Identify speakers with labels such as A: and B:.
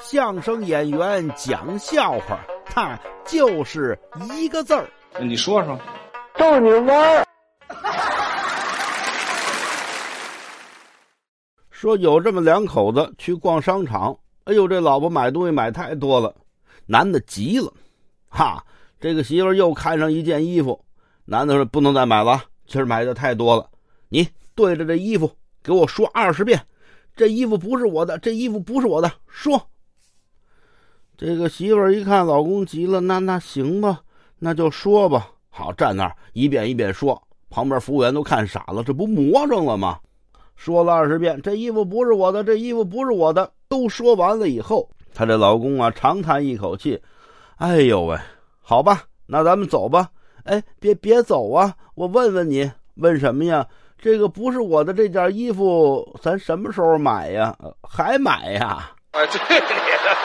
A: 相声演员讲笑话，他就是一个字儿。
B: 你说说，
C: 逗你玩儿。
A: 说有这么两口子去逛商场，哎呦，这老婆买东西买太多了，男的急了，哈，这个媳妇又看上一件衣服，男的说不能再买了，今儿买的太多了，你对着这衣服给我说二十遍，这衣服不是我的，这衣服不是我的，说。这个媳妇儿一看老公急了，那那行吧，那就说吧。好，站那儿一遍一遍说，旁边服务员都看傻了，这不魔怔了吗？说了二十遍，这衣服不是我的，这衣服不是我的。都说完了以后，她这老公啊长叹一口气：“哎呦喂，好吧，那咱们走吧。”哎，别别走啊！我问问你，问什么呀？这个不是我的这件衣服，咱什么时候买呀？还买呀？
B: 啊，对你的。